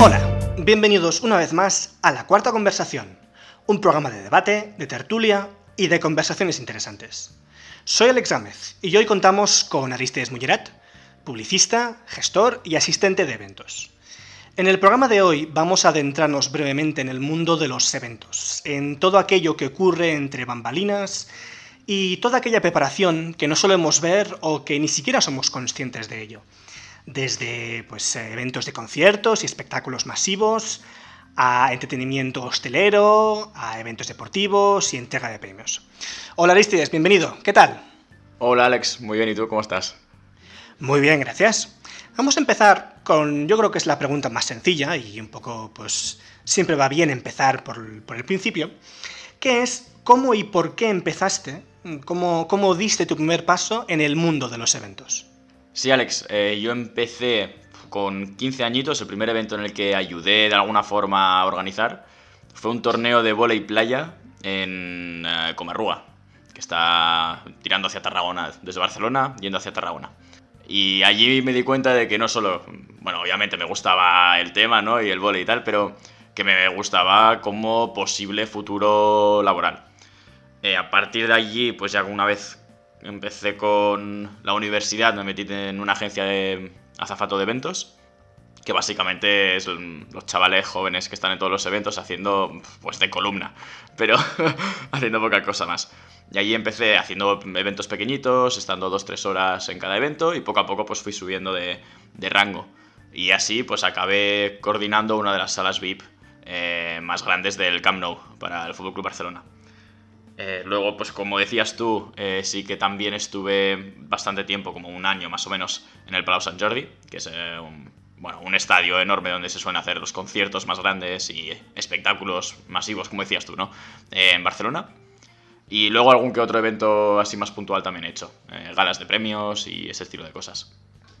Hola, bienvenidos una vez más a La Cuarta Conversación, un programa de debate, de tertulia y de conversaciones interesantes. Soy Alex Gámez y hoy contamos con Aristides Mulleret, publicista, gestor y asistente de eventos. En el programa de hoy vamos a adentrarnos brevemente en el mundo de los eventos, en todo aquello que ocurre entre bambalinas y toda aquella preparación que no solemos ver o que ni siquiera somos conscientes de ello. Desde pues, eventos de conciertos y espectáculos masivos, a entretenimiento hostelero, a eventos deportivos y entrega de premios. Hola Aristides, bienvenido, ¿qué tal? Hola Alex, muy bien, ¿y tú cómo estás? Muy bien, gracias. Vamos a empezar con, yo creo que es la pregunta más sencilla y un poco, pues, siempre va bien empezar por, por el principio, que es cómo y por qué empezaste, cómo, cómo diste tu primer paso en el mundo de los eventos. Sí, Alex, eh, yo empecé con 15 añitos, el primer evento en el que ayudé de alguna forma a organizar fue un torneo de volei playa en eh, Comarrúa, que está tirando hacia Tarragona, desde Barcelona, yendo hacia Tarragona. Y allí me di cuenta de que no solo, bueno, obviamente me gustaba el tema, ¿no? Y el volei y tal, pero que me gustaba como posible futuro laboral. Eh, a partir de allí, pues ya una vez empecé con la universidad, me metí en una agencia de azafato de eventos, que básicamente es los chavales jóvenes que están en todos los eventos haciendo, pues de columna, pero haciendo poca cosa más. Y allí empecé haciendo eventos pequeñitos, estando dos, tres horas en cada evento y poco a poco pues fui subiendo de, rango. Y así pues acabé coordinando una de las salas VIP eh, más grandes del Camp Nou para el Club Barcelona. Eh, luego, pues como decías tú, eh, sí que también estuve bastante tiempo, como un año más o menos, en el Palau Sant Jordi, que es un, bueno, un estadio enorme donde se suelen hacer los conciertos más grandes y espectáculos masivos, como decías tú, ¿no? en Barcelona. Y luego algún que otro evento así más puntual también he hecho. Eh, galas de premios y ese estilo de cosas.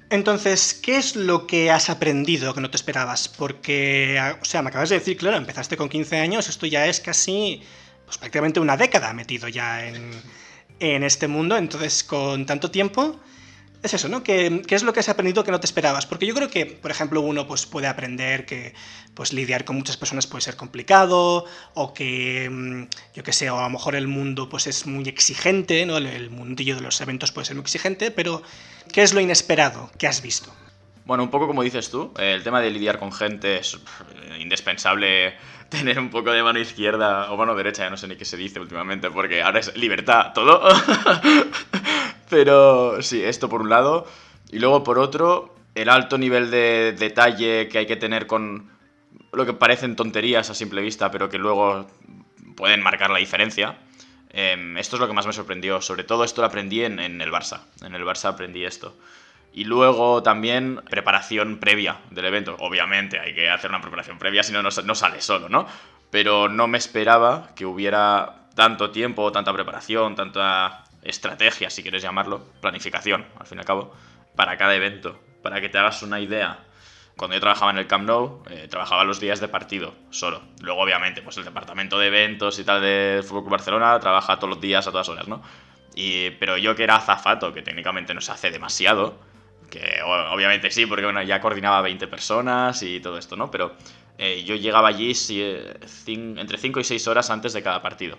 Entonces, ¿qué es lo que has aprendido que no te esperabas? Porque, o sea, me acabas de decir, claro, empezaste con 15 años, esto ya es casi, pues prácticamente una década metido ya en, en este mundo, entonces con tanto tiempo, es eso, ¿no? ¿Qué, es lo que has aprendido que no te esperabas? Porque yo creo que, por ejemplo, uno pues, puede aprender que pues, lidiar con muchas personas puede ser complicado, o que, mm, yo qué sé, o a lo mejor el mundo pues, es muy exigente, ¿no? El, mundillo de los eventos puede ser muy exigente, pero ¿qué es lo inesperado que has visto? Bueno, un poco como dices tú, el tema de lidiar con gente es eh, indispensable tener un poco de mano izquierda o mano derecha, ya no sé ni qué se dice últimamente, porque ahora es libertad todo. Pero sí, esto por un lado. Y luego por otro, el alto nivel de detalle que hay que tener con lo que parecen tonterías a simple vista, pero que luego pueden marcar la diferencia. Em, esto es lo que más me sorprendió. Sobre todo esto lo aprendí en, en, el Barça. En el Barça aprendí esto. Y luego también preparación previa del evento. Obviamente hay que hacer una preparación previa, si no, no sale solo, ¿no? Pero no me esperaba que hubiera tanto tiempo, tanta preparación, tanta estrategia, si quieres llamarlo, planificación, al fin y al cabo, para cada evento. Para que te hagas una idea, cuando yo trabajaba en el Camp Nou, eh, trabajaba los días de partido, solo. Luego, obviamente, pues el departamento de eventos y tal del Fútbol Barcelona trabaja todos los días a todas horas, ¿no? Y, pero yo que era azafato, que técnicamente no se hace demasiado, que obviamente sí, porque bueno, ya coordinaba 20 personas y todo esto, ¿no? Pero eh, yo llegaba allí entre 5 y 6 horas antes de cada partido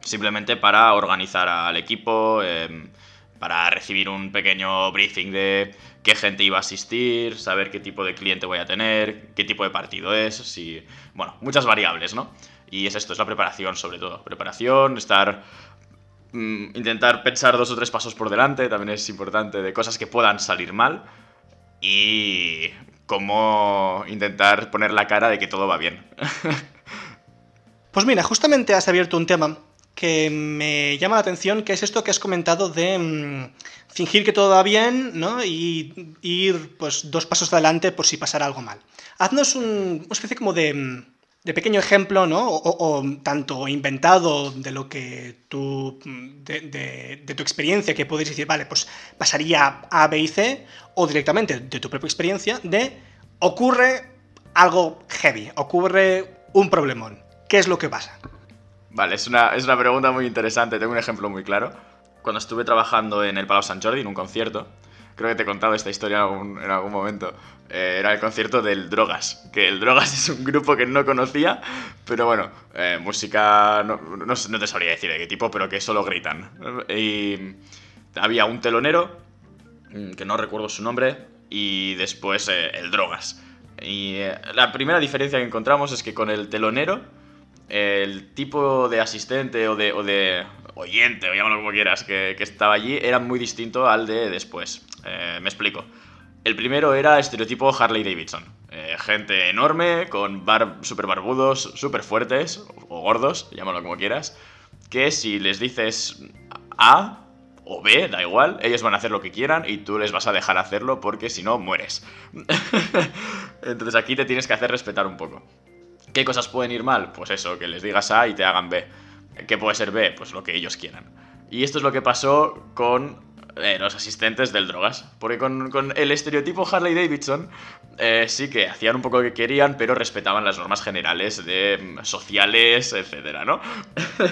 simplemente para organizar al equipo, em, para recibir un pequeño briefing de qué gente iba a asistir, saber qué tipo de cliente voy a tener, qué tipo de partido es, si, bueno, muchas variables, ¿no? Y es esto, es la preparación sobre todo, preparación, estar mm, intentar pensar dos o tres pasos por delante, también es importante de cosas que puedan salir mal y cómo intentar poner la cara de que todo va bien. pues mira, justamente has abierto un tema que me llama la atención, que es esto que has comentado de mm, fingir que todo va bien, ¿no? Y ir pues dos pasos adelante por si pasara algo mal. Haznos un, una especie como de, mm, de pequeño ejemplo, ¿no? O, tanto inventado de lo que tú, de, tu experiencia, que puedes decir, vale, pues pasaría A, B y C, o directamente de tu propia experiencia, de ocurre algo heavy, ocurre un problemón. ¿Qué es lo que pasa? Vale, es una, es una pregunta muy interesante. Tengo un ejemplo muy claro. Cuando estuve trabajando en el Palau Sant Jordi, en un concierto, creo que te he contado esta historia en algún, en algún momento. Eh, era el concierto del Drogas, que el Drogas es un grupo que no conocía, pero bueno, eh, música, no, no, te sabría decir de qué tipo, pero que solo gritan. Y había un telonero, mm, que no recuerdo su nombre, y después eh, el Drogas. Y la primera diferencia que encontramos es que con el telonero, el tipo de asistente o de, o de oyente, o llámalo como quieras, que, estaba allí, era muy distinto al de después. Me explico. El primero era estereotipo Harley Davidson. Eh, gente enorme, con bar super barbudos, súper fuertes, o gordos, llámalo como quieras, que si les dices A o B, da igual, ellos van a hacer lo que quieran y tú les vas a dejar hacerlo porque si no, mueres. Entonces aquí te tienes que hacer respetar un poco. ¿Qué cosas pueden ir mal? Pues eso, que les digas A y te hagan B. ¿Qué puede ser B? Pues lo que ellos quieran. Y esto es lo que pasó con eh, los asistentes del drogas. Porque con, el estereotipo Harley Davidson eh, sí que hacían un poco lo que querían, pero respetaban las normas generales de mm, sociales, etcétera, ¿no?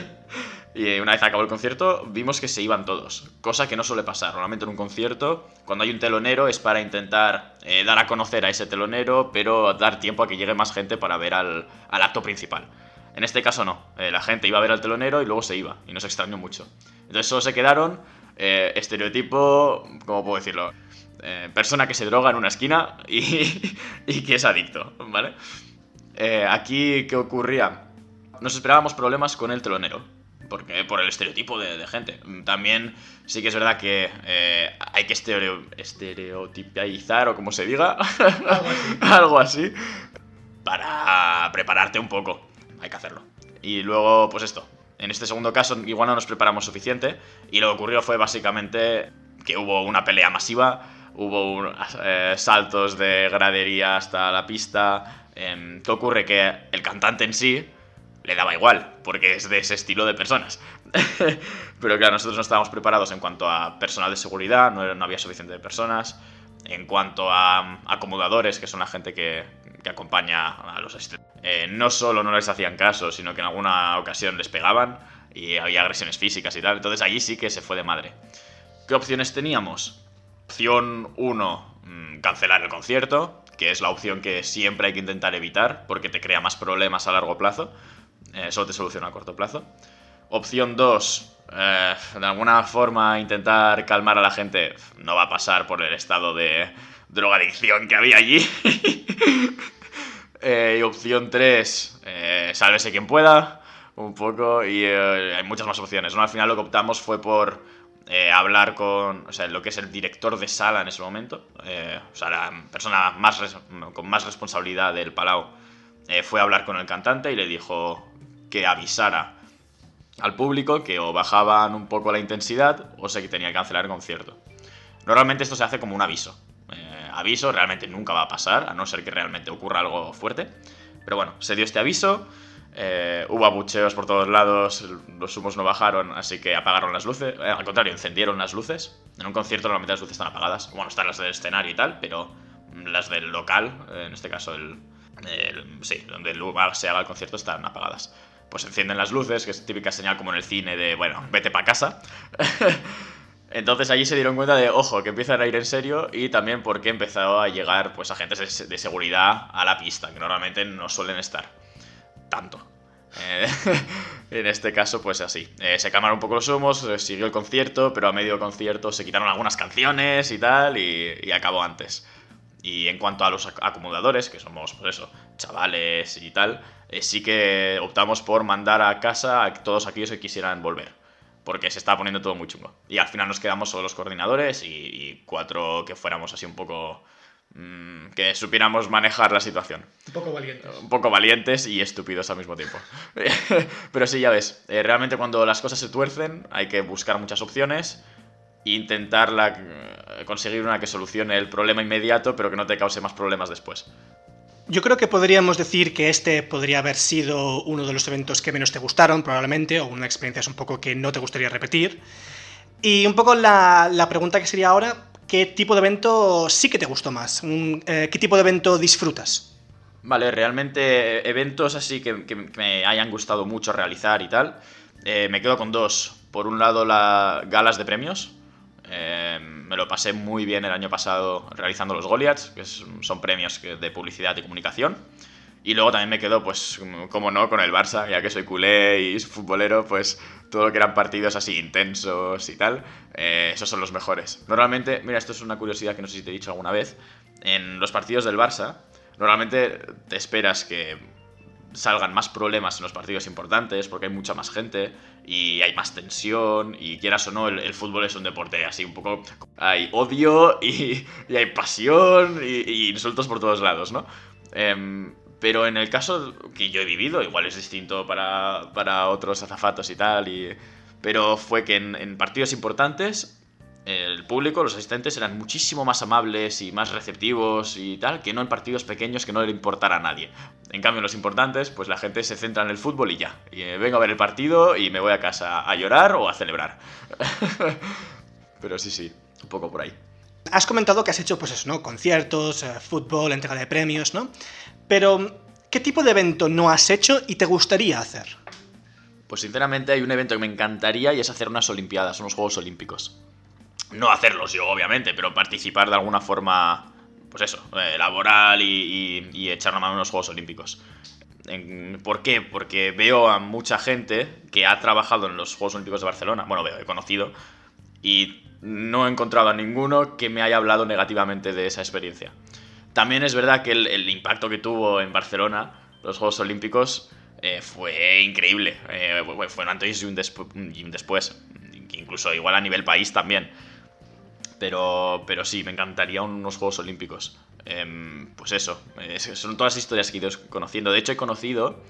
y una vez acabó el concierto, vimos que se iban todos. Cosa que no suele pasar. Normalmente en un concierto, cuando hay un telonero, es para intentar eh, dar a conocer a ese telonero, pero dar tiempo a que llegue más gente para ver al, acto principal. En este caso no, la gente iba a ver al telonero y luego se iba, y nos extrañó mucho. Entonces solo se quedaron eh, estereotipo, ¿cómo puedo decirlo? Eh, persona que se droga en una esquina y, que es adicto, ¿vale? Eh, aquí, ¿qué ocurría? Nos esperábamos problemas con el telonero, porque por el estereotipo de, gente. También sí que es verdad que hay que estereo, estereotipizar, o como se diga, algo así, para prepararte un poco. Hay que hacerlo. Y luego, pues esto, en este segundo caso igual no nos preparamos suficiente y lo que ocurrió fue básicamente que hubo una pelea masiva, hubo eh, saltos de gradería hasta la pista. Em, ¿Qué ocurre? Que el cantante en sí le daba igual, porque es de ese estilo de personas. Pero claro, nosotros no estábamos preparados en cuanto a personal de seguridad, no, había suficiente personas. En cuanto a acomodadores, que son la gente que, que acompaña a los asistentes. Eh, no solo no les hacían caso, sino que en alguna ocasión les pegaban y había agresiones físicas y tal. Entonces allí sí que se fue de madre. ¿Qué opciones teníamos? Opción 1, mm, cancelar el concierto, que es la opción que siempre hay que intentar evitar porque te crea más problemas a largo plazo. Eh, solo te soluciona a corto plazo. Opción 2, eh, de alguna forma intentar calmar a la gente. No va a pasar por el estado de drogadicción que había allí. Eh, y opción 3, eh, sálvese quien pueda, un poco, y hay muchas más opciones. ¿no? Al final lo que optamos fue por hablar con, o sea, lo que es el director de sala en ese momento, o sea, la persona más con más responsabilidad del Palau, fue a hablar con el cantante y le dijo que avisara al público que o bajaban un poco la intensidad o se tenía que cancelar el concierto. Normalmente esto se hace como un aviso aviso, realmente nunca va a pasar, a no ser que realmente ocurra algo fuerte. Pero bueno, se dio este aviso, eh, hubo abucheos por todos lados, los humos no bajaron, así que apagaron las luces. Eh, al contrario, encendieron las luces. En un concierto normalmente las luces están apagadas. Bueno, están las del escenario y tal, pero las del local, eh, en este caso el, sí, donde el lugar se haga el concierto, están apagadas. Pues encienden las luces, que es típica señal como en el cine de, bueno, vete para casa. Entonces allí se dieron cuenta de, ojo, que empiezan a ir en serio y también porque empezó a llegar pues agentes de, seguridad a la pista, que normalmente no suelen estar tanto. Eh, en este caso, pues así. Eh, se calmaron un poco los humos, siguió el concierto, pero a medio concierto se quitaron algunas canciones y tal, y, acabó antes. Y en cuanto a los acomodadores, que somos, pues eso, chavales y tal, eh, sí que optamos por mandar a casa a todos aquellos que quisieran volver porque se estaba poniendo todo muy chungo. Y al final nos quedamos solo los coordinadores y, cuatro que fuéramos así un poco... Mm, que supiéramos manejar la situación. Un poco valientes. Un poco valientes y estúpidos al mismo tiempo. Pero sí, ya ves, eh, realmente cuando las cosas se tuercen hay que buscar muchas opciones intentar eh, conseguir una que solucione el problema inmediato pero que no te cause más problemas después. Yo creo que podríamos decir que este podría haber sido uno de los eventos que menos te gustaron, probablemente, o una experiencia un poco que no te gustaría repetir. Y un poco la, pregunta que sería ahora, ¿qué tipo de evento sí que te gustó más? Eh, ¿Qué tipo de evento disfrutas? Vale, realmente eventos así que, me hayan gustado mucho realizar y tal, eh, me quedo con dos. Por un lado, las galas de premios, Eh, me lo pasé muy bien el año pasado realizando los Goliaths, que son premios de publicidad y comunicación. Y luego también me quedo, pues, como no, con el Barça, ya que soy culé y futbolero, pues todo lo que eran partidos así intensos y tal, eh, esos son los mejores. Normalmente, mira, esto es una curiosidad que no sé si te he dicho alguna vez, en los partidos del Barça, normalmente te esperas que salgan más problemas en los partidos importantes porque hay mucha más gente y hay más tensión y quieras o no, el, fútbol es un deporte así un poco... Hay odio y, hay pasión y, insultos por todos lados, ¿no? Em, pero en el caso que yo he vivido, igual es distinto para, para otros azafatos y tal, y, pero fue que en partidos importantes el público, los asistentes eran muchísimo más amables y más receptivos y tal, que no en partidos pequeños que no le importara a nadie. En cambio, en los importantes, pues la gente se centra en el fútbol y ya. Y eh, vengo a ver el partido y me voy a casa a llorar o a celebrar. Pero sí, sí, un poco por ahí. Has comentado que has hecho, pues eso, ¿no? Conciertos, eh, fútbol, entrega de premios, ¿no? Pero, ¿qué tipo de evento no has hecho y te gustaría hacer? Pues sinceramente hay un evento que me encantaría y es hacer unas Olimpiadas, unos Juegos Olímpicos no hacerlos yo, obviamente, pero participar de alguna forma, pues eso, eh, laboral y, echar una mano en los Juegos Olímpicos. ¿Por qué? Porque veo a mucha gente que ha trabajado en los Juegos Olímpicos de Barcelona, bueno, veo, he conocido, y no he encontrado a ninguno que me haya hablado negativamente de esa experiencia. También es verdad que el, impacto que tuvo en Barcelona los Juegos Olímpicos eh, fue increíble. Eh, fue un antes y y un después. Incluso igual a nivel país también. Pero, pero sí, me encantaría unos Juegos Olímpicos. Em, pues eso, son todas historias que he ido conociendo. De hecho, he conocido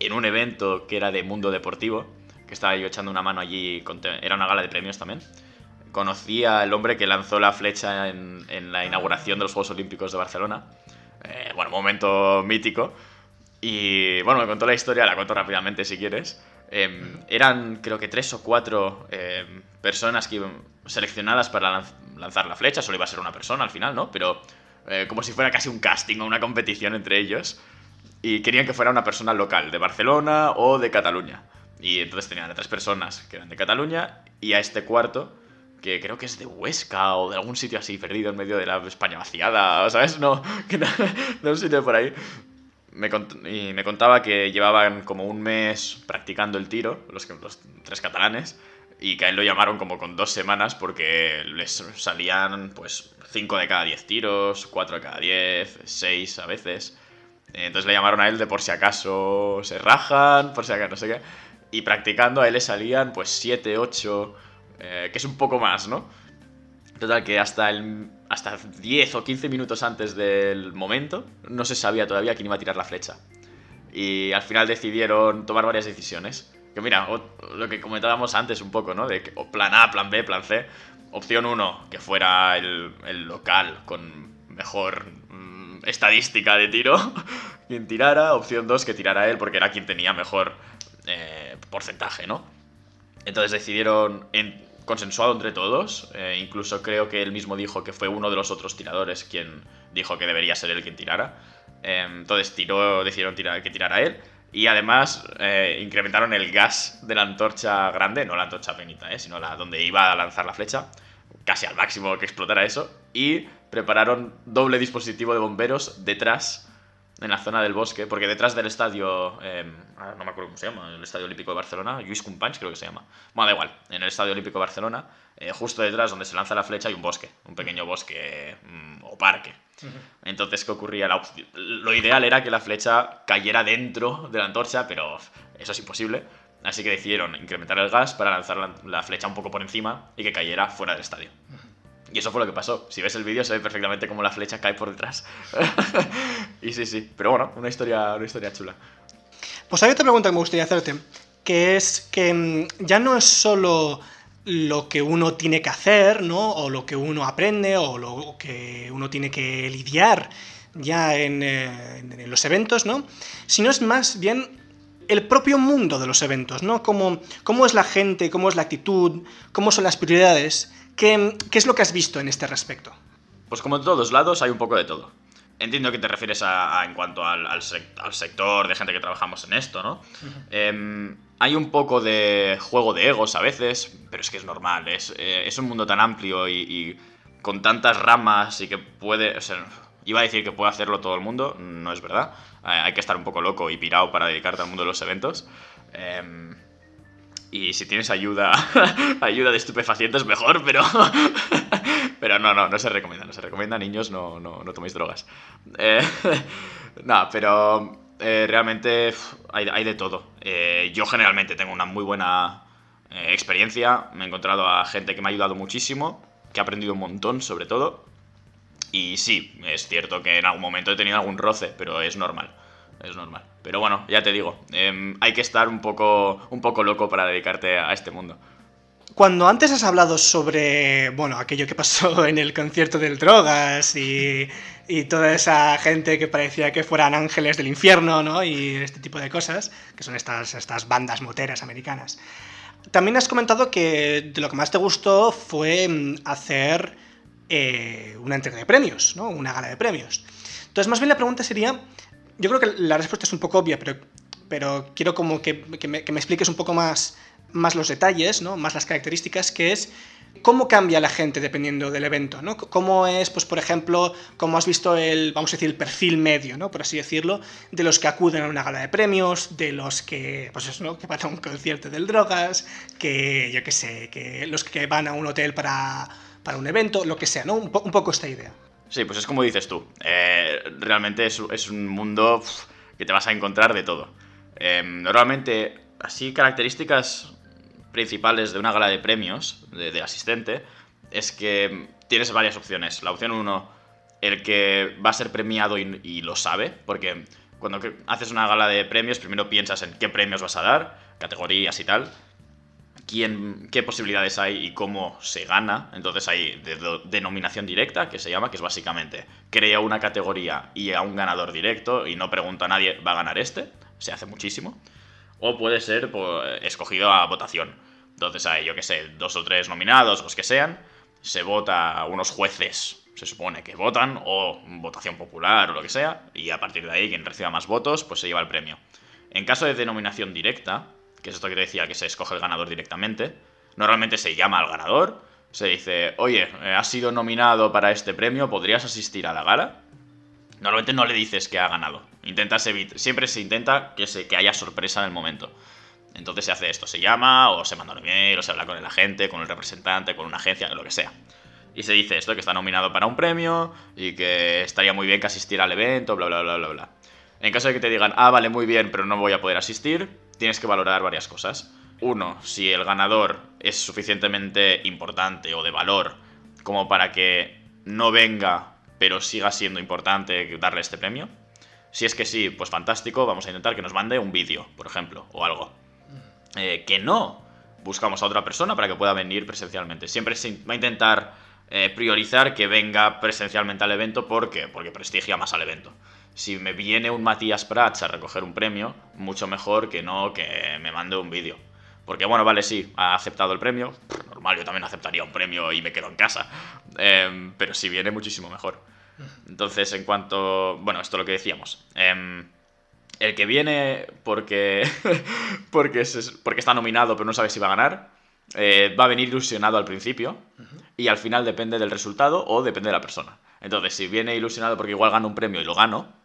en un evento que era de Mundo Deportivo, que estaba yo echando una mano allí, era una gala de premios también. Conocí al hombre que lanzó la flecha en, la inauguración de los Juegos Olímpicos de Barcelona. Eh, bueno, momento mítico. Y bueno, me contó la historia, la cuento rápidamente si quieres. Em, eran creo que tres o cuatro em, personas que seleccionadas para lanzar la flecha, solo iba a ser una persona al final, ¿no? Pero eh, como si fuera casi un casting o una competición entre ellos. Y querían que fuera una persona local, de Barcelona o de Cataluña. Y entonces tenían a tres personas que eran de Cataluña y a este cuarto, que creo que es de Huesca o de algún sitio así perdido en medio de la España vaciada, ¿sabes? No, que de un sitio por ahí me y me contaba que llevaban como un mes practicando el tiro, los, tres catalanes, y que a él lo llamaron como con dos semanas porque les salían pues 5 de cada 10 tiros, 4 de cada 10, 6 a veces. Entonces le llamaron a él de por si acaso se rajan, por si acaso no sé qué. Y practicando a él le salían pues 7, 8, eh, que es un poco más, ¿no? Total, que hasta, el, hasta 10 o 15 minutos antes del momento no se sabía todavía quién iba a tirar la flecha. Y al final decidieron tomar varias decisiones. Que mira, lo que comentábamos antes un poco, ¿no? De que, plan A, plan B, plan C. Opción 1, que fuera el, local con mejor mm, estadística de tiro, quien tirara. Opción 2, que tirara él porque era quien tenía mejor eh, porcentaje, ¿no? Entonces decidieron consensuado entre todos. Eh, incluso creo que él mismo dijo que fue uno de los otros tiradores quien dijo que debería ser él quien tirara. Em, entonces tiró, decidieron tirar, que tirara él. Y además eh, incrementaron el gas de la antorcha grande, no la antorcha eh, sino la donde iba a lanzar la flecha, casi al máximo que explotara eso. Y prepararon doble dispositivo de bomberos detrás en la zona del bosque, porque detrás del estadio, em, ah, no me acuerdo cómo se llama, el Estadio Olímpico de Barcelona, Lluís Companys creo que se llama. Bueno, da igual, en el Estadio Olímpico de Barcelona, eh, justo detrás donde se lanza la flecha hay un bosque, un pequeño bosque mm, o parque. Entonces, ¿qué ocurría? lo ideal era que la flecha cayera dentro de la antorcha, pero eso es imposible. Así que decidieron incrementar el gas para lanzar la flecha un poco por encima y que cayera fuera del estadio. Y eso fue lo que pasó. Si ves el vídeo se ve perfectamente cómo la flecha cae por detrás. y sí, sí. Pero bueno, una historia, una historia chula. Pues hay otra pregunta que me gustaría hacerte, que es que mm, ya no es solo lo que uno tiene que hacer, ¿no? O lo que uno aprende, o lo que uno tiene que lidiar ya en, eh, en los eventos, ¿no? Sino es más bien el propio mundo de los eventos, ¿no? Cómo, cómo es la gente, cómo es la actitud, cómo son las prioridades. ¿Qué, es lo que has visto en este respecto? Pues como en todos lados hay un poco de todo. Entiendo que te refieres a, en cuanto al, sector de gente que trabajamos en esto, ¿no? Em, hay un poco de juego de egos a veces, pero es que es normal, es, eh, es un mundo tan amplio y, con tantas ramas y que puede... O sea, iba a decir que puede hacerlo todo el mundo, no es verdad. Eh, hay que estar un poco loco y pirado para dedicarte al mundo de los eventos. Y si tienes ayuda, ayuda de estupefacientes, mejor, pero. pero no, no, no se recomienda. No se recomienda, niños, no, no, no toméis drogas. Eh, pero eh, realmente hay, de todo. Eh, yo generalmente tengo una muy buena eh, experiencia. Me he encontrado a gente que me ha ayudado muchísimo, que ha aprendido un montón sobre todo. Y sí, es cierto que en algún momento he tenido algún roce, pero es normal. Es normal. Pero bueno, ya te digo, em, hay que estar un poco, un poco loco para dedicarte a este mundo. Cuando antes has hablado sobre, bueno, aquello que pasó en el concierto del Drogas y, y, toda esa gente que parecía que fueran ángeles del infierno, ¿no? Y este tipo de cosas, que son estas, estas bandas moteras americanas. También has comentado que de lo que más te gustó fue mm, hacer eh, una entrega de premios, ¿no? Una gala de premios. Entonces, más bien la pregunta sería, yo creo que la respuesta es un poco obvia, pero, pero quiero como que, que, me, que me expliques un poco más más los detalles, ¿no? más las características, que es cómo cambia la gente dependiendo del evento, ¿no? Cómo es, pues, por ejemplo, cómo has visto el, vamos a decir, el perfil medio, ¿no? Por así decirlo, de los que acuden a una gala de premios, de los que, pues eso, ¿no? Que van a un concierto del drogas, que, yo qué sé, que los que van a un hotel para, para un evento, lo que sea, ¿no? Un, poco esta idea. Sí, pues es como dices tú. Eh, realmente es, un mundo que te vas a encontrar de todo. Eh, normalmente, así características principales de una gala de premios de, asistente es que tienes varias opciones. La opción uno, el que va a ser premiado y, lo sabe, porque cuando haces una gala de premios primero piensas en qué premios vas a dar, categorías y tal, quién, qué posibilidades hay y cómo se gana. Entonces hay denominación directa, que se llama, que es básicamente crea una categoría y a un ganador directo y no pregunta a nadie, ¿va a ganar este? Se hace muchísimo o puede ser pues, escogido a votación. Entonces hay, yo que sé, dos o tres nominados, los que sean, se vota a unos jueces, se supone que votan, o votación popular o lo que sea, y a partir de ahí quien reciba más votos, pues se lleva el premio. En caso de denominación directa, que es esto que decía que se escoge el ganador directamente, normalmente se llama al ganador, se dice, oye, eh, has sido nominado para este premio, ¿podrías asistir a la gala? Normalmente no le dices que ha ganado. Intentas siempre se intenta que, que haya sorpresa en el momento. Entonces se hace esto, se llama, o se manda un email, o se habla con el agente, con el representante, con una agencia, lo que sea. Y se dice esto, que está nominado para un premio y que estaría muy bien que asistiera al evento, bla, bla, bla, bla, bla. En caso de que te digan, ah, vale, muy bien, pero no voy a poder asistir, tienes que valorar varias cosas. Uno, si el ganador es suficientemente importante o de valor como para que no venga pero siga siendo importante darle este premio? Si es que sí, pues fantástico, vamos a intentar que nos mande un vídeo, por ejemplo, o algo. Eh, que no, buscamos a otra persona para que pueda venir presencialmente. Siempre se va a intentar eh, priorizar que venga presencialmente al evento, ¿por qué? Porque prestigia más al evento. Si me viene un Matías Prats a recoger un premio, mucho mejor que no que me mande un vídeo. Porque bueno, vale, sí, ha aceptado el premio. Normal, yo también aceptaría un premio y me quedo en casa. Em, pero si viene, muchísimo mejor. Entonces, en cuanto... Bueno, esto es lo que decíamos. Em, el que viene porque, porque, porque está nominado pero no sabe si va a ganar, eh, va a venir ilusionado al principio y al final depende del resultado o depende de la persona. Entonces, si viene ilusionado porque igual gana un premio y lo gano,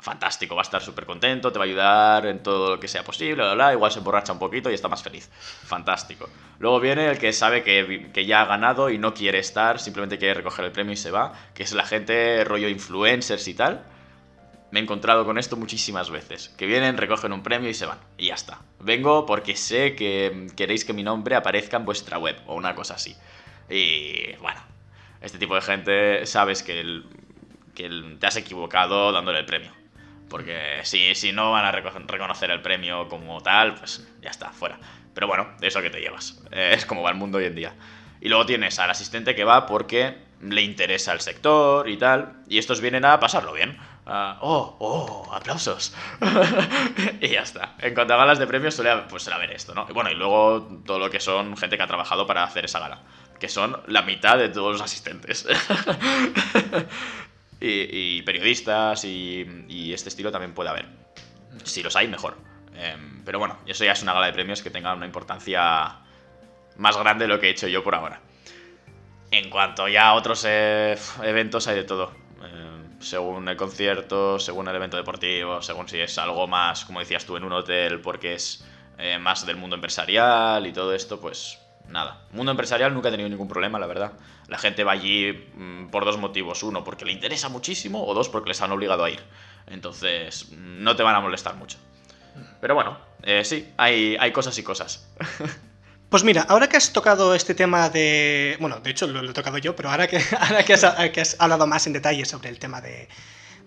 fantástico, va a estar súper contento, te va a ayudar en todo lo que sea posible, igual se emborracha un poquito y está más feliz. Fantástico. Luego viene el que sabe que, que, ya ha ganado y no quiere estar, simplemente quiere recoger el premio y se va, que es la gente rollo influencers y tal. Me he encontrado con esto muchísimas veces, que vienen, recogen un premio y se van, y ya está. Vengo porque sé que queréis que mi nombre aparezca en vuestra web o una cosa así. Y bueno, este tipo de gente sabes que, que te has equivocado dándole el premio porque si, si no van a reconocer el premio como tal, pues ya está, fuera. Pero bueno, eso que te llevas. Eh, es como va el mundo hoy en día. Y luego tienes al asistente que va porque le interesa el sector y tal. Y estos vienen a pasarlo bien. oh, oh, aplausos. y ya está. En cuanto a galas de premios suele pues, haber esto, ¿no? Y bueno, y luego todo lo que son gente que ha trabajado para hacer esa gala. Que son la mitad de todos los asistentes. y, periodistas y, este estilo también puede haber. Si los hay, mejor. Em, pero bueno, eso ya es una gala de premios que tenga una importancia más grande de lo que he hecho yo por ahora. En cuanto ya a otros eh, eventos, hay de todo. Em, según el concierto, según el evento deportivo, según si es algo más, como decías tú, en un hotel porque es eh, más del mundo empresarial y todo esto, pues nada. Mundo empresarial nunca he tenido ningún problema, la verdad. La gente va allí mm, por dos motivos. Uno, porque le interesa muchísimo, o dos, porque les han obligado a ir. Entonces, mm, no te van a molestar mucho. Pero bueno, eh, sí, hay, hay cosas y cosas. Pues mira, ahora que has tocado este tema de... Bueno, de hecho lo, he tocado yo, pero ahora que, ahora que, has, hablado más en detalle sobre el tema de,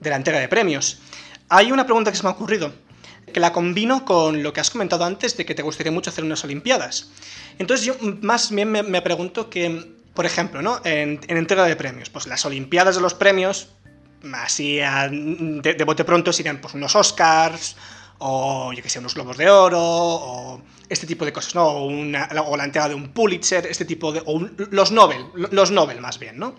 de la entrega de premios, hay una pregunta que se me ha ocurrido que la combino con lo que has comentado antes de que te gustaría mucho hacer unas Olimpiadas. Entonces yo más bien me, pregunto que, por ejemplo, ¿no? En, entrega de premios, pues las Olimpiadas de los premios, así de, de bote pronto serían pues unos Oscars, o yo que sé, unos globos de oro, o este tipo de cosas, ¿no? O, la entrega de un Pulitzer, este tipo de... o los Nobel, los Nobel más bien, ¿no?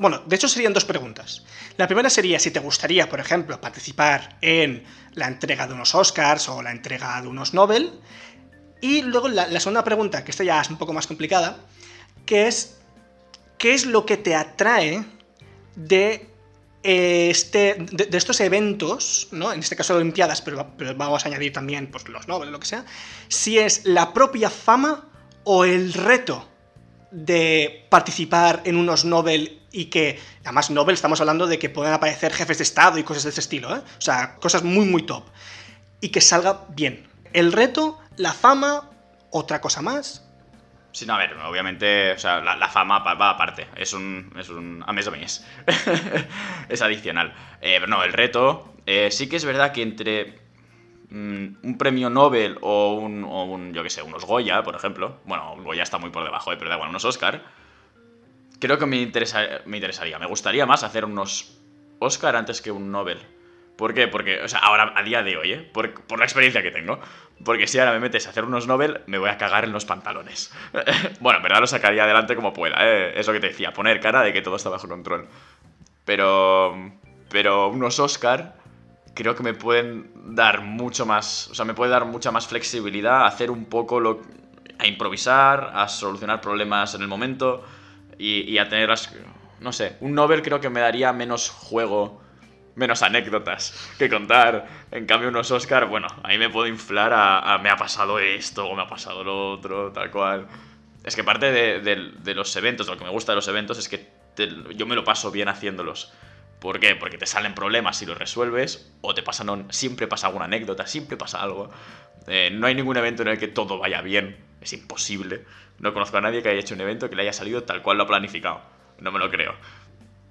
Bueno, de hecho serían dos preguntas. La primera sería si te gustaría, por ejemplo, participar en la entrega de unos Oscars o la entrega de unos Nobel. Y luego la, segunda pregunta, que esta ya es un poco más complicada, que es, ¿qué es lo que te atrae de este, de, estos eventos, ¿no? en este caso Olimpiadas, pero, vamos a añadir también pues, los Nobel, lo que sea, si es la propia fama o el reto de participar en unos Nobel y que, además Nobel estamos hablando de que pueden aparecer jefes de Estado y cosas de ese estilo, ¿eh? o sea, cosas muy, muy top, y que salga bien. El reto, la fama, otra cosa más, Sí, no, a ver, obviamente, o sea, la, fama va aparte, es un, es un a mes de mes, es adicional. Eh, pero no, el reto, eh, sí que es verdad que entre mm, un premio Nobel o un, o un, yo qué sé, unos Goya, por ejemplo, bueno, un Goya está muy por debajo, eh, pero da igual, unos Oscar, creo que me, interesa, me interesaría, me gustaría más hacer unos Oscar antes que un Nobel. ¿Por qué? Porque, o sea, ahora, a día de hoy, ¿eh? Por, por, la experiencia que tengo. Porque si ahora me metes a hacer unos Nobel, me voy a cagar en los pantalones. bueno, en verdad lo sacaría adelante como pueda, ¿eh? Eso que te decía, poner cara de que todo está bajo control. Pero. Pero unos Oscar creo que me pueden dar mucho más. O sea, me puede dar mucha más flexibilidad a hacer un poco lo. a improvisar, a solucionar problemas en el momento y, y a tener las. No sé, un Nobel creo que me daría menos juego menos anécdotas que contar. En cambio, unos Oscar, bueno, ahí me puedo inflar a, me ha pasado esto o me ha pasado lo otro, tal cual. Es que parte de, los eventos, lo que me gusta de los eventos es que yo me lo paso bien haciéndolos. ¿Por qué? Porque te salen problemas si los resuelves, o te pasan, siempre pasa alguna anécdota, siempre pasa algo. Eh, no hay ningún evento en el que todo vaya bien, es imposible. No conozco a nadie que haya hecho un evento que le haya salido tal cual lo ha planificado. No me lo creo.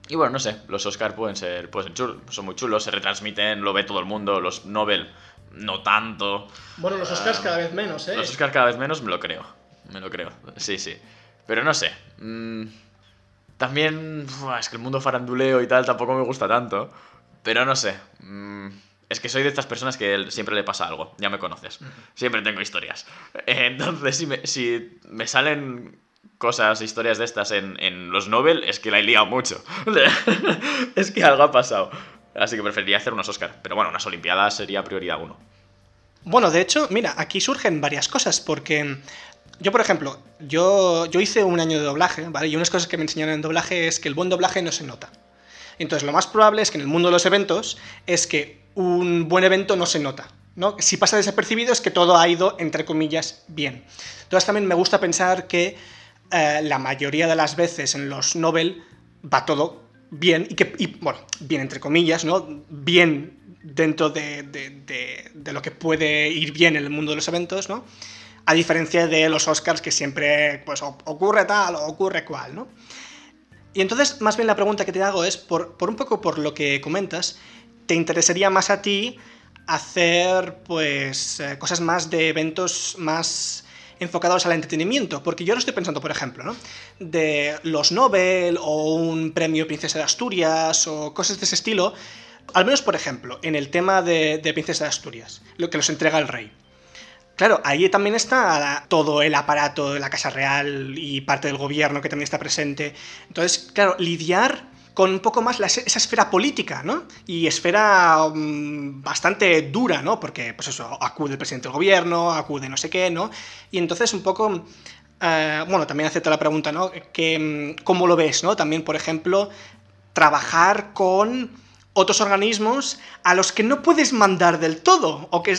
Y bueno, no sé, los Oscar pueden ser, pueden chulos, son muy chulos, se retransmiten, lo ve todo el mundo, los Nobel no tanto. Bueno, los Oscars ah, cada vez menos, ¿eh? Los Oscars cada vez menos, me lo creo, me lo creo, sí, sí. Pero no sé, mm, también es que el mundo faranduleo y tal tampoco me gusta tanto, pero no sé. Mm, es que soy de estas personas que siempre le pasa algo, ya me conoces. Siempre tengo historias. Entonces, si me, si me salen cosas, historias de estas en, los Nobel, es que la he liado mucho. es que algo ha pasado. Así que preferiría hacer unos Oscar. Pero bueno, unas Olimpiadas sería prioridad uno. Bueno, de hecho, mira, aquí surgen varias cosas, porque yo, por ejemplo, yo, yo hice un año de doblaje, ¿vale? Y unas cosas que me enseñaron en doblaje es que el buen doblaje no se nota. Entonces, lo más probable es que en el mundo de los eventos es que un buen evento no se nota. ¿no? Si pasa desapercibido es que todo ha ido, entre comillas, bien. Entonces también me gusta pensar que eh, la mayoría de las veces en los Nobel va todo bien, y que, bueno, bien entre comillas, ¿no? Bien dentro de, lo que puede ir bien en el mundo de los eventos, ¿no? A diferencia de los Oscars que siempre, pues, ocurre tal o ocurre cual, ¿no? Y entonces, más bien la pregunta que te hago es, por, un poco por lo que comentas, ¿te interesaría más a ti hacer, pues, eh, cosas más de eventos más enfocados al entretenimiento, porque yo lo estoy pensando, por ejemplo, ¿no? de los Nobel o un premio Princesa de Asturias o cosas de ese estilo, al menos, por ejemplo, en el tema de, Princesa de Asturias, lo que los entrega el rey. Claro, ahí también está todo el aparato de la Casa Real y parte del gobierno que también está presente. Entonces, claro, lidiar con un poco más esa esfera política, ¿no? Y esfera mm, bastante dura, ¿no? Porque, pues eso, acude el presidente del gobierno, acude no sé qué, ¿no? Y entonces un poco... Eh, bueno, también acepta la pregunta, ¿no? Que, mm, ¿Cómo lo ves, ¿no? También, por ejemplo, trabajar con otros organismos a los que no puedes mandar del todo, o que,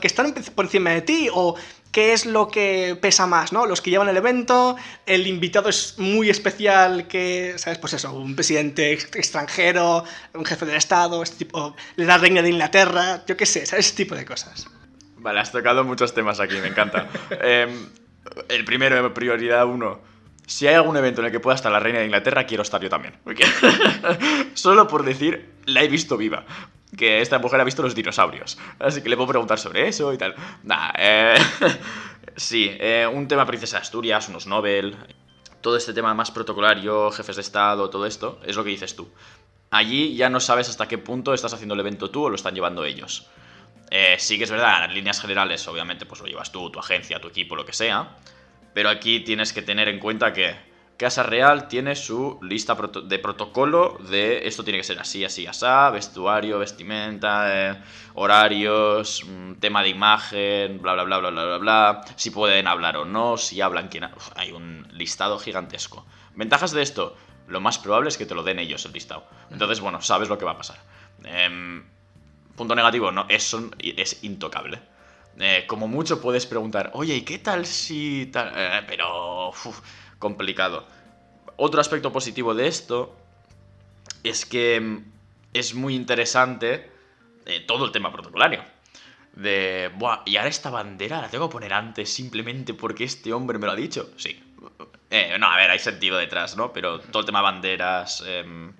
que están por encima de ti, o qué es lo que pesa más, ¿no? Los que llevan el evento, el invitado es muy especial, que, ¿sabes? Pues eso, un presidente extranjero, un jefe del Estado, este tipo, la reina de Inglaterra, yo qué sé, ¿sabes? Ese tipo de cosas. Vale, has tocado muchos temas aquí, me encanta. Em, el primero, prioridad uno si hay algún evento en el que pueda estar la reina de Inglaterra, quiero estar yo también. Solo por decir, la he visto viva. Que esta mujer ha visto los dinosaurios. Así que le puedo preguntar sobre eso y tal. Nah, eh... sí, eh, un tema Princesa de Asturias, unos Nobel. Todo este tema más protocolario, jefes de Estado, todo esto, es lo que dices tú. Allí ya no sabes hasta qué punto estás haciendo el evento tú o lo están llevando ellos. Eh, sí que es verdad, en líneas generales, obviamente, pues lo llevas tú, tu agencia, tu equipo, lo que sea. Pero aquí tienes que tener en cuenta que Casa Real tiene su lista de protocolo de esto tiene que ser así, así, así, vestuario, vestimenta, eh, horarios, mm, tema de imagen, bla, bla, bla, bla, bla, bla, bla, si pueden hablar o no, si hablan, quién... hay un listado gigantesco. Ventajas de esto, lo más probable es que te lo den ellos el listado. Entonces, bueno, sabes lo que va a pasar. Em, punto negativo, no, eso es intocable. Eh, como mucho puedes preguntar, oye, ¿y qué tal si tal? Eh, pero, complicado. Otro aspecto positivo de esto es que mm, es muy interesante eh, todo el tema protocolario. De, Buah, y ahora esta bandera la tengo que poner antes simplemente porque este hombre me lo ha dicho. Sí. no, a ver, hay sentido detrás, ¿no? Pero todo el tema de banderas, em,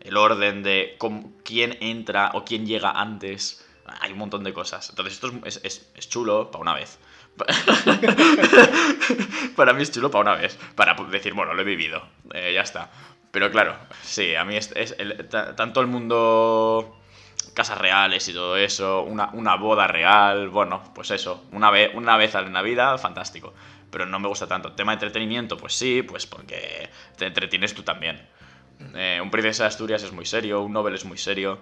el orden de quién entra o quién llega antes hay un montón de cosas. Entonces esto es, chulo para una vez. para mí es chulo para una vez. Para decir, bueno, lo he vivido. Eh, ya está. Pero claro, sí, a mí es, tanto el mundo casas reales y todo eso, una, boda real, bueno, pues eso, una vez, una vez en la vida, fantástico. Pero no me gusta tanto. Tema de entretenimiento, pues sí, pues porque te entretienes tú también. Eh, un Princesa de Asturias es muy serio, un Nobel es muy serio.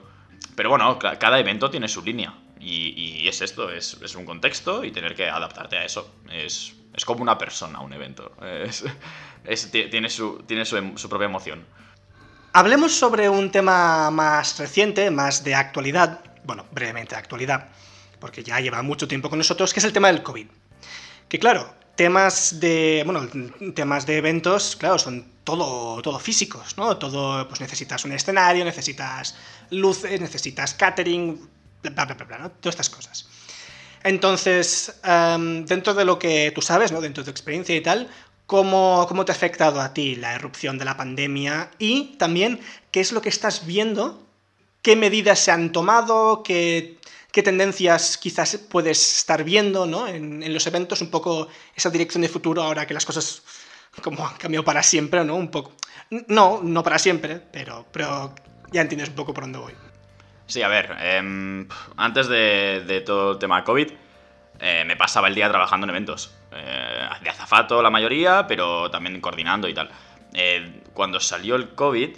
Pero bueno, cada evento tiene su línea. Y, es esto, es, un contexto y tener que adaptarte a eso. Es, como una persona, un evento. tiene, su, tiene em, su, propia emoción. Hablemos sobre un tema más reciente, más de actualidad. Bueno, brevemente de actualidad, porque ya lleva mucho tiempo con nosotros, que es el tema del COVID. Que claro, temas de. Bueno, temas de eventos, claro, son todo, todo físicos, ¿no? Todo, pues necesitas un escenario, necesitas luces, necesitas catering, bla, bla, bla, bla, ¿no? Todas estas cosas. Entonces, em, dentro de lo que tú sabes, ¿no? Dentro de tu experiencia y tal, ¿cómo, ¿cómo te ha afectado a ti la erupción de la pandemia? Y también, ¿qué es lo que estás viendo? ¿Qué medidas se han tomado? ¿Qué, qué tendencias quizás puedes estar viendo ¿no? en, los eventos? Un poco esa dirección de futuro ahora que las cosas como han cambiado para siempre, ¿no? Un poco. No, no para siempre, pero, pero ya entiendes un poco por dónde voy. Sí, a ver, em, antes de, todo el tema COVID, eh, me pasaba el día trabajando en eventos. Eh, de azafato la mayoría, pero también coordinando y tal. Eh, cuando salió el COVID,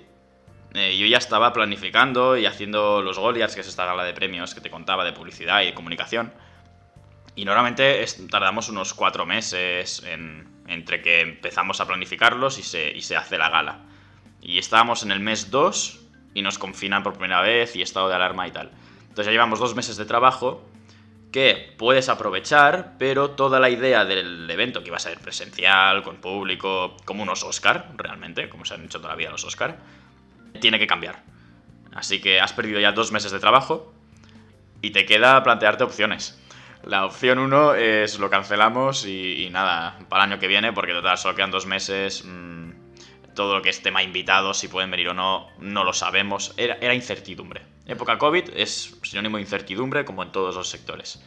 yo ya estaba planificando y haciendo los Goliaths, que es esta gala de premios que te contaba de publicidad y de comunicación. Y normalmente tardamos unos cuatro meses entre que empezamos a planificarlos y se, y se hace la gala. Y estábamos en el mes 2 y nos confinan por primera vez y estado de alarma y tal. Entonces ya llevamos dos meses de trabajo que puedes aprovechar, pero toda la idea del evento, que iba a ser presencial, con público, como unos Oscar, realmente, como se han hecho toda la vida los Oscar, tiene que cambiar. Así que has perdido ya dos meses de trabajo y te queda plantearte opciones. La opción 1 es lo cancelamos y, nada, para el año que viene, porque total, solo quedan dos meses. Mm, todo lo que es tema invitado, si pueden venir o no, no lo sabemos. Era, incertidumbre. Época COVID es sinónimo de incertidumbre, como en todos los sectores.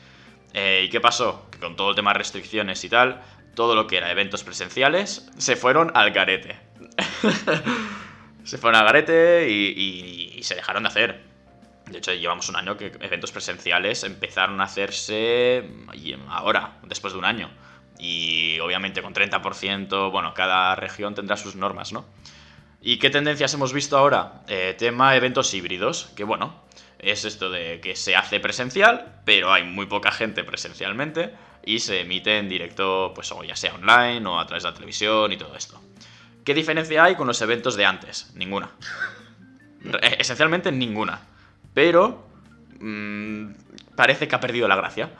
Eh, ¿Y qué pasó? Que con todo el tema de restricciones y tal, todo lo que era eventos presenciales se fueron al garete. se fueron al garete y, y, se dejaron de hacer. De hecho, llevamos un año que eventos presenciales empezaron a hacerse ahora, después de un año. Y obviamente con 30%, bueno, cada región tendrá sus normas, ¿no? ¿Y qué tendencias hemos visto ahora? Eh, tema eventos híbridos, que bueno, es esto de que se hace presencial, pero hay muy poca gente presencialmente y se emite en directo, pues o ya sea online o a través de la televisión y todo esto. ¿Qué diferencia hay con los eventos de antes? Ninguna. Esencialmente ninguna. Pero mmm, parece que ha perdido la gracia.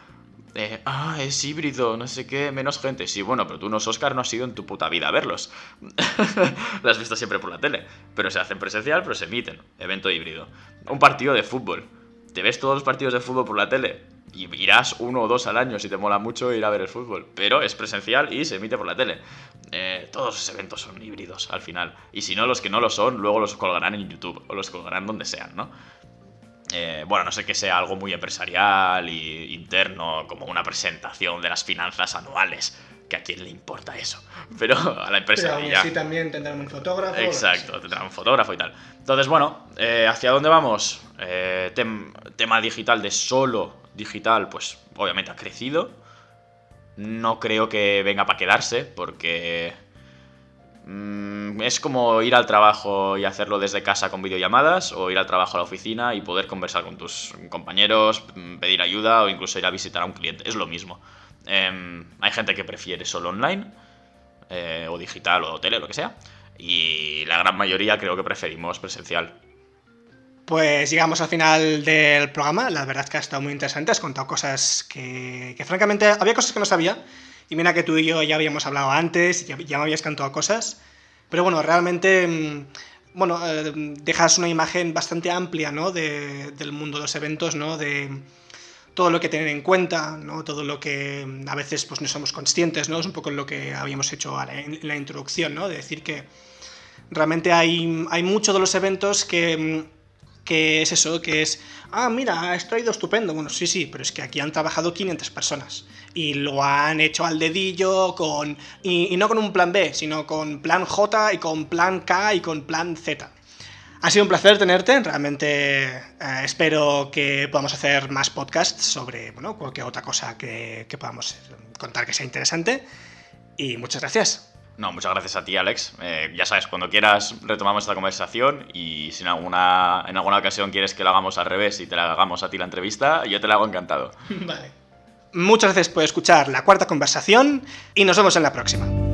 Eh, ah, es híbrido, no sé qué, menos gente. Sí, bueno, pero tú no, Oscar, no has ido en tu puta vida a verlos. Lo has visto siempre por la tele. Pero se hacen presencial, pero se emiten. Evento híbrido. Un partido de fútbol. ¿Te ves todos los partidos de fútbol por la tele? Y irás uno o dos al año si te mola mucho ir a ver el fútbol. Pero es presencial y se emite por la tele. Eh, todos los eventos son híbridos al final. Y si no, los que no lo son, luego los colgarán en YouTube o los colgarán donde sean, ¿no? Eh, bueno, no sé que sea algo muy empresarial y interno, como una presentación de las finanzas anuales, que a quién le importa eso. Pero a la empresa Pero ya. sí también tendrán un fotógrafo. Exacto, tendrán un fotógrafo y tal. Entonces, bueno, eh, ¿hacia dónde vamos? Eh, tema digital de solo digital, pues obviamente ha crecido. No creo que venga para quedarse, porque Mm, es como ir al trabajo y hacerlo desde casa con videollamadas o ir al trabajo a la oficina y poder conversar con tus compañeros, mm, pedir ayuda o incluso ir a visitar a un cliente. Es lo mismo. Em, hay gente que prefiere solo online eh, o digital o tele, lo que sea. Y la gran mayoría creo que preferimos presencial. Pues llegamos al final del programa. La verdad es que ha estado muy interesante. Has contado cosas que, francamente había cosas que no sabía y mira que tú y yo ya habíamos hablado antes, ya, ya me habías cantado cosas, pero bueno, realmente, mm, bueno, eh, dejas una imagen bastante amplia, ¿no? del mundo de los eventos, ¿no? De todo lo que tener en cuenta, ¿no? Todo lo que mm, a veces pues no somos conscientes, ¿no? Es un poco lo que habíamos hecho en la introducción, ¿no? De decir que realmente hay, hay muchos de los eventos que mm, que es eso, que es, ah, mira, esto ha ido estupendo. Bueno, sí, sí, pero es que aquí han trabajado 500 personas y lo han hecho al dedillo con, y, no con un plan B, sino con plan J y con plan K y con plan Z. Ha sido un placer tenerte, realmente eh, espero que podamos hacer más podcasts sobre bueno, cualquier otra cosa que, que podamos contar que sea interesante. Y muchas gracias. No, muchas gracias a ti, Alex. Eh, ya sabes, cuando quieras retomamos esta conversación y si en alguna, en alguna ocasión quieres que lo hagamos al revés y te la hagamos a ti la entrevista, yo te la hago encantado. Vale. Muchas gracias por escuchar la cuarta conversación y nos vemos en la próxima.